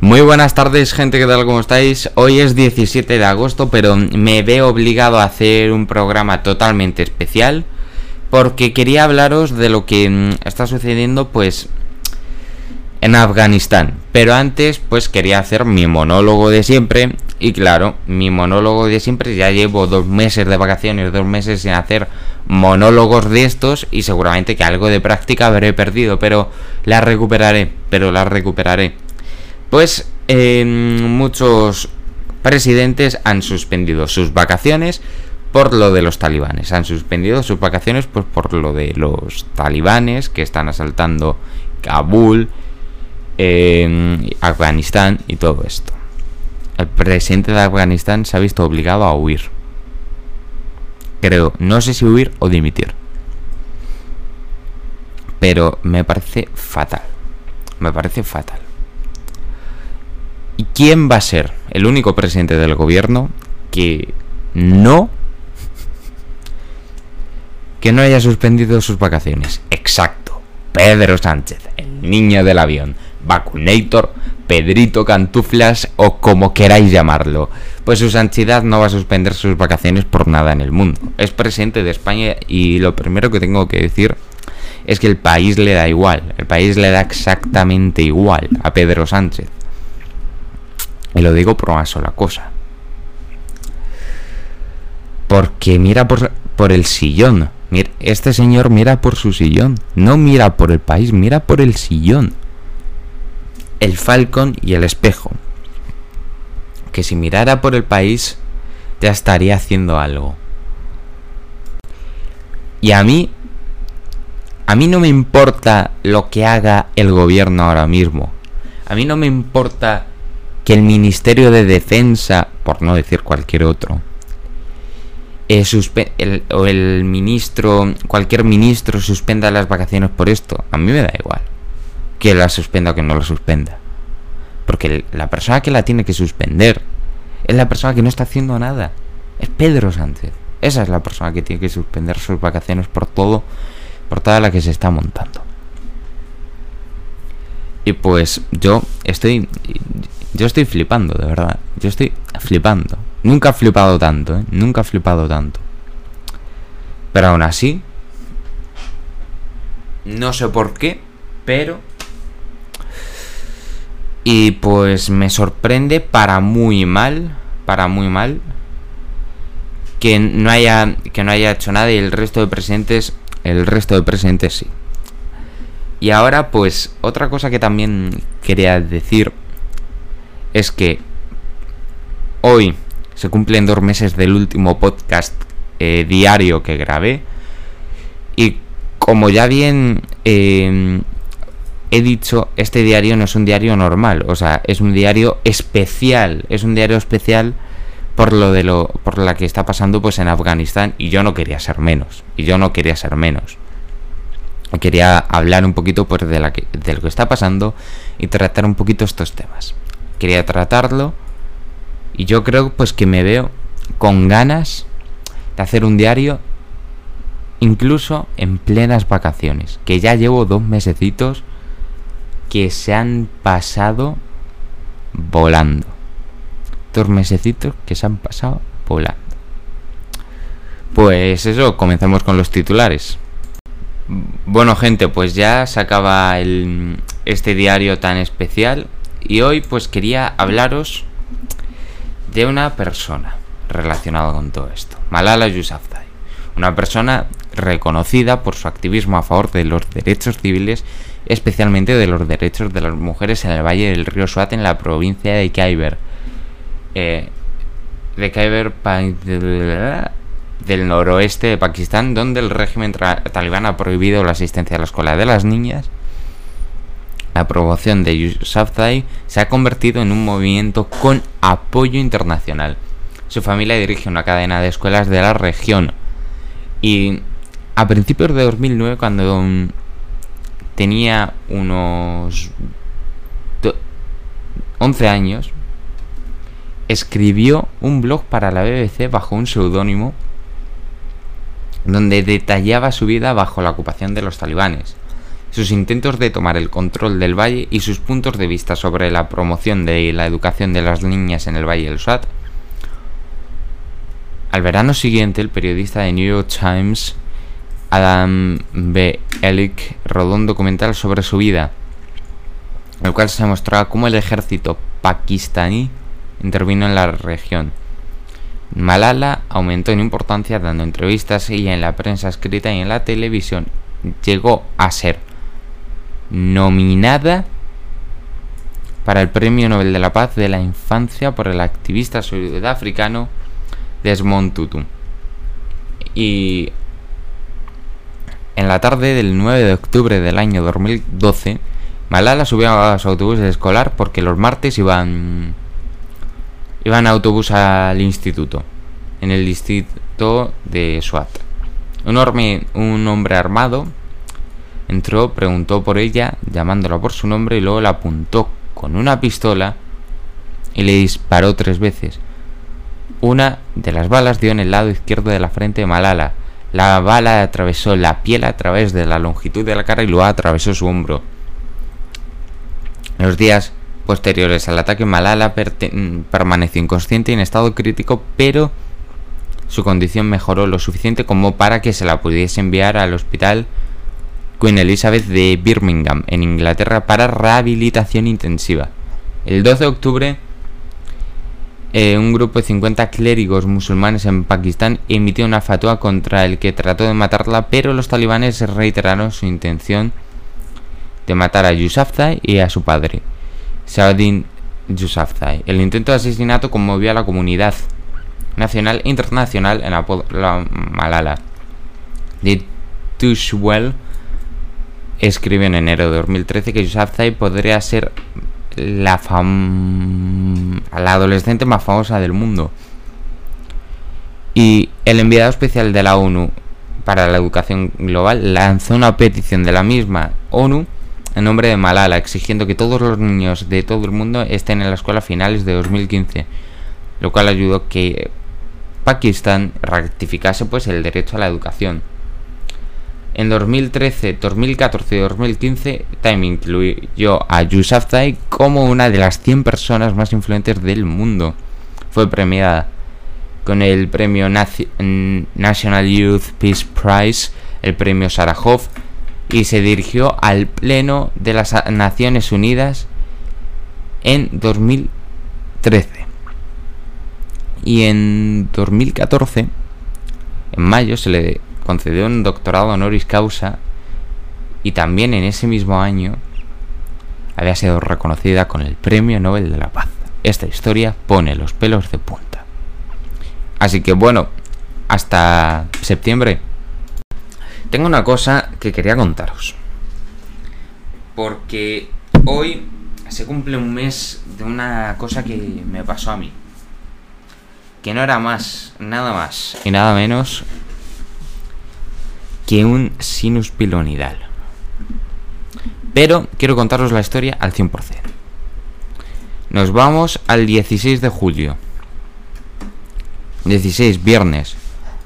Muy buenas tardes gente, ¿qué tal? ¿Cómo estáis? Hoy es 17 de agosto, pero me veo obligado a hacer un programa totalmente especial porque quería hablaros de lo que mm, está sucediendo pues en Afganistán. Pero antes pues quería hacer mi monólogo de siempre y claro, mi monólogo de siempre ya llevo dos meses de vacaciones, dos meses sin hacer monólogos de estos y seguramente que algo de práctica habré perdido, pero la recuperaré, pero la recuperaré. Pues em, muchos presidentes han suspendido sus vacaciones por lo de los talibanes. Han suspendido sus vacaciones pues, por lo de los talibanes que están asaltando Kabul, em, Afganistán y todo esto. El presidente de Afganistán se ha visto obligado a huir. Creo, no sé si huir o dimitir. Pero me parece fatal. Me parece fatal. ¿Y quién va a ser el único presidente del gobierno que no que no haya suspendido sus vacaciones? Exacto. Pedro Sánchez, el niño del avión, vacunator, Pedrito Cantuflas o como queráis llamarlo. Pues su santidad no va a suspender sus vacaciones por nada en el mundo. Es presidente de España y lo primero que tengo que decir es que el país le da igual. El país le da exactamente igual a Pedro Sánchez. Y lo digo por una sola cosa. Porque mira por, por el sillón. este señor mira por su sillón. No mira por el país, mira por el sillón. El Falcon y el espejo. Que si mirara por el país, ya estaría haciendo algo. Y a mí, a mí no me importa lo que haga el gobierno ahora mismo. A mí no me importa que el Ministerio de Defensa, por no decir cualquier otro, eh, o el ministro, cualquier ministro suspenda las vacaciones por esto, a mí me da igual que la suspenda o que no la suspenda. Porque la persona que la tiene que suspender es la persona que no está haciendo nada. Es Pedro Sánchez. Esa es la persona que tiene que suspender sus vacaciones por todo, por toda la que se está montando. Y pues yo estoy yo estoy flipando, de verdad. Yo estoy flipando. Nunca he flipado tanto, ¿eh? Nunca he flipado tanto. Pero aún así... No sé por qué, pero... Y pues me sorprende para muy mal, para muy mal, que no haya, que no haya hecho nada y el resto de presidentes, el resto de presidentes sí. Y ahora pues otra cosa que también quería decir es que hoy se cumplen dos meses del último podcast eh, diario que grabé. Y como ya bien em, he dicho, este diario no es un diario normal. O sea, es un diario especial. Es un diario especial por lo de lo por la que está pasando pues en Afganistán y yo no quería ser menos y yo no quería ser menos quería hablar un poquito pues de, lo que está pasando y tratar un poquito estos temas quería tratarlo y yo creo pues que me veo con ganas de hacer un diario incluso en plenas vacaciones, que ya llevo dos mesecitos que se han pasado volando. Dos mesecitos que se han pasado volando. Pues eso, comenzamos con los titulares. Bueno gente, pues ya se acaba el, este diario tan especial y hoy pues quería hablaros de una persona relacionada con todo esto, Malala Yousafzai, una persona reconocida por su activismo a favor de los derechos civiles, especialmente de los derechos de las mujeres en el valle del río Swat en la provincia de Khyber, eh, de Khyber del noroeste de Pakistán, donde el régimen talibán ha prohibido la asistencia a la escuela de las niñas la promoción de Yousafzai se ha convertido en un movimiento con apoyo internacional. Su familia dirige una cadena de escuelas de la región. Y a principios de 2009, cuando tenía unos 11 años, escribió un blog para la BBC bajo un seudónimo donde detallaba su vida bajo la ocupación de los talibanes sus intentos de tomar el control del valle y sus puntos de vista sobre la promoción de la educación de las niñas en el Valle del Swat. Al verano siguiente, el periodista de New York Times, Adam B. Ellick, rodó un documental sobre su vida, en el cual se mostraba cómo el ejército pakistaní intervino en la región. Malala aumentó en importancia dando entrevistas y en la prensa escrita y en la televisión. Llegó a ser nominada para el Premio Nobel de la Paz de la Infancia por el activista sudafricano Desmond Tutu. Y en la tarde del 9 de octubre del año 2012, Malala subió a su autobús escolar porque los martes iban iban a autobús al instituto, en el distrito de Swat. Un, un hombre armado entró, preguntó por ella, llamándola por su nombre y luego la apuntó con una pistola y le disparó tres veces. Una de las balas dio en el lado izquierdo de la frente de Malala. La bala atravesó la piel a través de la longitud de la cara y luego atravesó su hombro. En los días posteriores al ataque, Malala permaneció inconsciente y en estado crítico, pero su condición mejoró lo suficiente como para que se la pudiese enviar al hospital Queen Elizabeth de Birmingham, en Inglaterra, para rehabilitación intensiva. El 12 de octubre, eh, un grupo de 50 clérigos musulmanes en Pakistán emitió una fatua contra el que trató de matarla, pero los talibanes reiteraron su intención de matar a Yousafzai y a su padre. Saadin Yousafzai. El intento de asesinato conmovió a la comunidad nacional e internacional en la, Malala. De Tushwell escribió en enero de 2013 que Yousafzai podría ser la, adolescente más famosa del mundo. Y el enviado especial de la ONU para la educación global lanzó una petición de la misma ONU en nombre de Malala, exigiendo que todos los niños de todo el mundo estén en la escuela a finales de 2015, lo cual ayudó que Pakistán ratificase pues el derecho a la educación. En 2013, 2014 y 2015, Time incluyó a Yousafzai como una de las 100 personas más influyentes del mundo. Fue premiada con el premio National Youth Peace Prize, el premio Sarajov, y se dirigió al Pleno de las Naciones Unidas en 2013. Y en 2014, en mayo, se le concedió un doctorado honoris causa y también en ese mismo año había sido reconocida con el Premio Nobel de la Paz. Esta historia pone los pelos de punta. Así que bueno, hasta septiembre tengo una cosa que quería contaros. Porque hoy se cumple un mes de una cosa que me pasó a mí. Que no era más, nada más y nada menos que un sinus pilonidal. Pero quiero contaros la historia al 100%. Nos vamos al 16 de julio. 16, viernes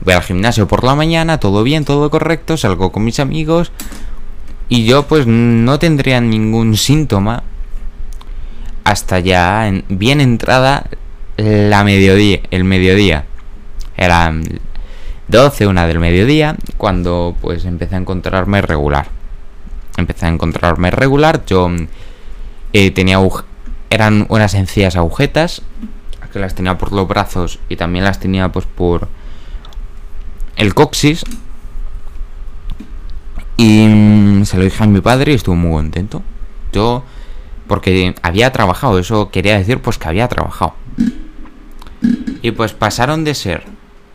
voy al gimnasio por la mañana, todo bien, todo correcto, salgo con mis amigos y yo pues no tendría ningún síntoma hasta ya bien entrada la mediodía, el mediodía. Era 12, una del mediodía, cuando pues empecé a encontrarme regular. Empecé a encontrarme regular, yo eh, tenía eran unas sencillas agujetas que las tenía por los brazos y también las tenía pues por el coxis. Y mm, se lo dije a mi padre y estuvo muy contento. Yo, porque había trabajado, eso quería decir pues que había trabajado. Y pues pasaron de ser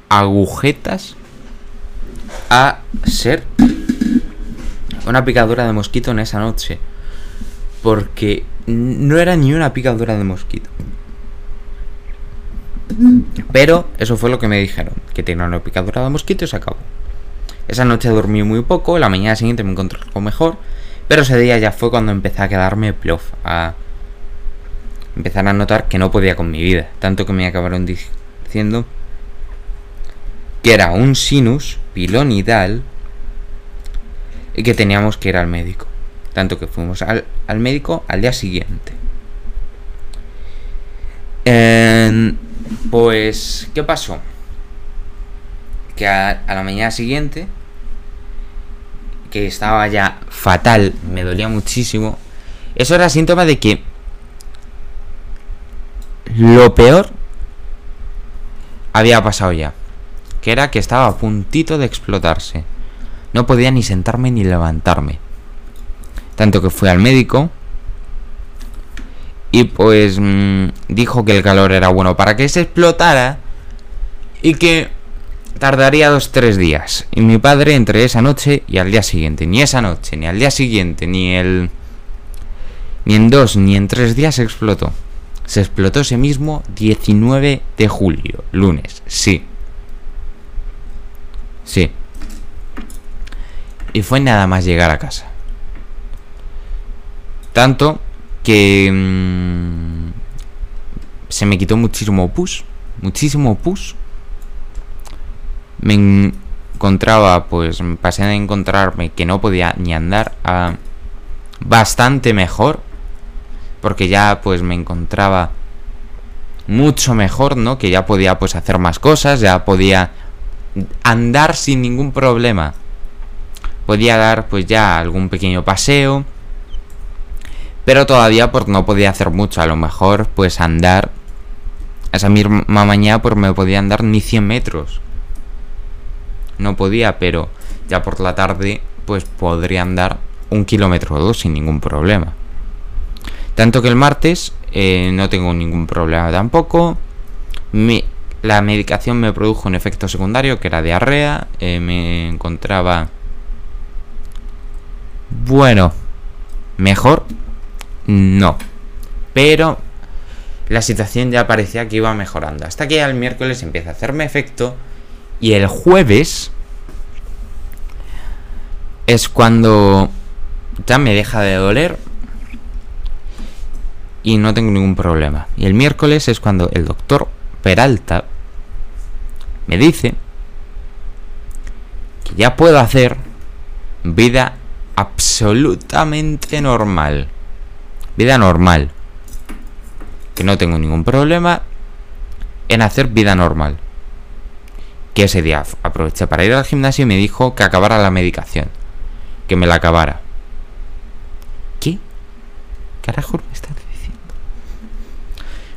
agujetas a ser una picadura de mosquito en esa noche. Porque no era ni una picadura de mosquito. Pero eso fue lo que me dijeron, que tenía una picadura de mosquito y se acabó. Esa noche dormí muy poco, la mañana siguiente me encontré algo mejor, pero ese día ya fue cuando empecé a quedarme plof, a empezar a notar que no podía con mi vida, tanto que me acabaron diciendo era un sinus pilonidal y que teníamos que ir al médico. Tanto que fuimos al, médico al día siguiente. pues, ¿qué pasó? Que a, la mañana siguiente, que estaba ya fatal, me dolía muchísimo. Eso era síntoma de que lo peor había pasado ya. Era que estaba a puntito de explotarse. No podía ni sentarme ni levantarme. Tanto que fui al médico. Y pues mm, dijo que el calor era bueno para que se explotara. Y que tardaría dos tres días. Y mi padre entre esa noche y al día siguiente. Ni esa noche, ni al día siguiente, ni el... Ni en dos, ni en tres días explotó. Se explotó ese mismo 19 de julio, lunes, sí. Sí. Y fue nada más llegar a casa. Tanto que mm, se me quitó muchísimo pus, muchísimo pus. Me encontraba, pues pasé a encontrarme que no podía ni andar a bastante mejor porque ya pues me encontraba mucho mejor, ¿no? Que ya podía pues hacer más cosas, ya podía andar sin ningún problema. Podía dar pues ya algún pequeño paseo. Pero todavía pues no podía hacer mucho. A lo mejor pues andar... Esa misma mañana pues me podía andar ni 100 metros. No podía, pero ya por la tarde pues podría andar un kilómetro o dos sin ningún problema. Tanto que el martes eh, no tengo ningún problema tampoco. La medicación me produjo un efecto secundario que era diarrea. Eh, me encontraba... Bueno, mejor no. Pero la situación ya parecía que iba mejorando. Hasta que el miércoles empieza a hacerme efecto. Y el jueves es cuando ya me deja de doler y no tengo ningún problema. Y el miércoles es cuando el doctor Peralta me dice que ya puedo hacer vida absolutamente normal. Vida normal. Que no tengo ningún problema en hacer vida normal. Que ese día aproveché para ir al gimnasio y me dijo que acabara la medicación. Que me la acabara. ¿Qué? Carajo me está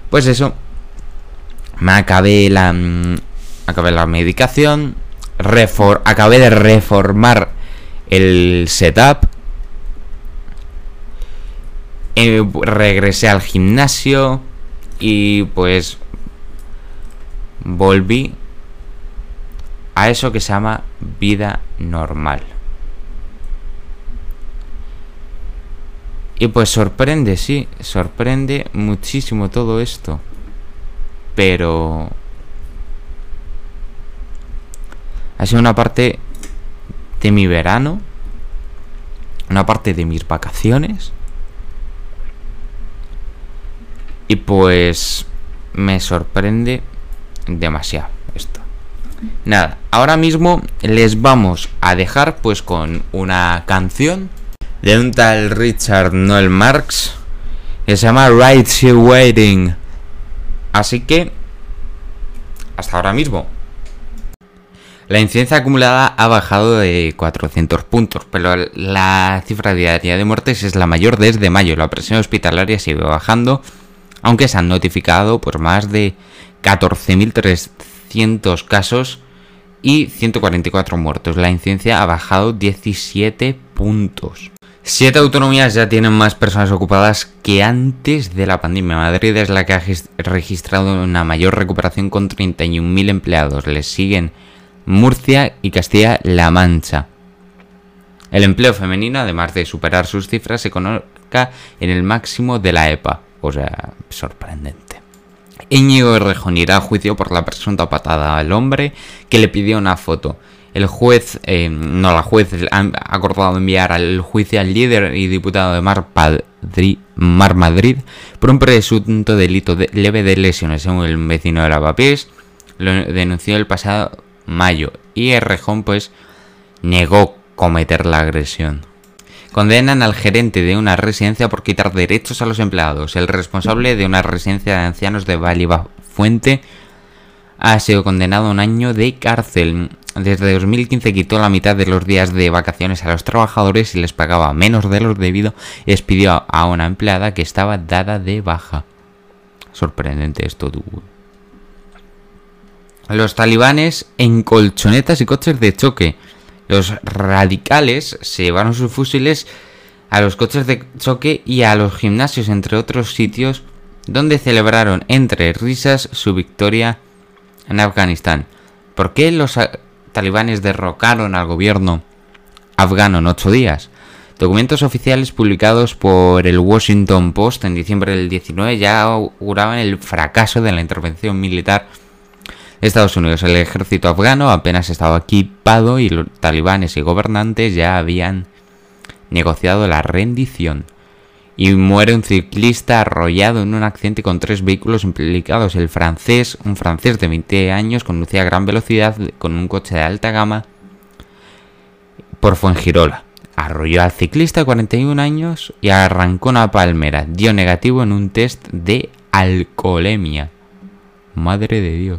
pues eso. Me acabé la. Mm, acabé la medicación. acabé de reformar el setup. Eh, regresé al gimnasio. Y pues. Volví a eso que se llama vida normal. Y pues sorprende, sí, sorprende muchísimo todo esto. Pero... Ha sido una parte de mi verano. Una parte de mis vacaciones. Y pues me sorprende demasiado esto. Nada, ahora mismo les vamos a dejar pues con una canción de un tal Richard Noel Marx que se llama Right Here Waiting. Así que, hasta ahora mismo. La incidencia acumulada ha bajado de 400 puntos, pero la cifra diaria de muertes es la mayor desde mayo. La presión hospitalaria sigue bajando, aunque se han notificado por más de 14.300 casos y 144 muertos. La incidencia ha bajado 17 puntos. Siete autonomías ya tienen más personas ocupadas que antes de la pandemia. Madrid es la que ha registrado una mayor recuperación con 31.000 empleados. Les siguen Murcia y Castilla-La Mancha. El empleo femenino, además de superar sus cifras, se coloca en el máximo de la EPA. O sea, sorprendente. Íñigo Errejón irá a juicio por la presunta patada al hombre que le pidió una foto. El juez, eh, no la juez, ha acordado enviar al juicio al líder y diputado de Mar, Mar Madrid por un presunto delito leve de lesiones, según el vecino de Lavapiés. Lo denunció el pasado mayo y el rejón pues negó cometer la agresión. Condenan al gerente de una residencia por quitar derechos a los empleados. El responsable de una residencia de ancianos de Valiva Fuente ha sido condenado a un año de cárcel. Desde 2015 quitó la mitad de los días de vacaciones a los trabajadores y les pagaba menos de los debido y despidió a una empleada que estaba dada de baja. Sorprendente esto, tú. Los talibanes en colchonetas y coches de choque. Los radicales se llevaron sus fusiles a los coches de choque y a los gimnasios, entre otros sitios, donde celebraron entre risas su victoria en Afganistán. ¿Por qué los talibanes derrocaron al gobierno afgano en ocho días? Documentos oficiales publicados por el Washington Post en diciembre del 19 ya auguraban el fracaso de la intervención militar Estados Unidos, el ejército afgano apenas estaba equipado y los talibanes y gobernantes ya habían negociado la rendición. Y muere un ciclista arrollado en un accidente con tres vehículos implicados. El francés, un francés de 20 años, conducía a gran velocidad con un coche de alta gama por Fuengirola. Arrolló al ciclista de 41 años y arrancó una palmera. Dio negativo en un test de alcoholemia. Madre de Dios.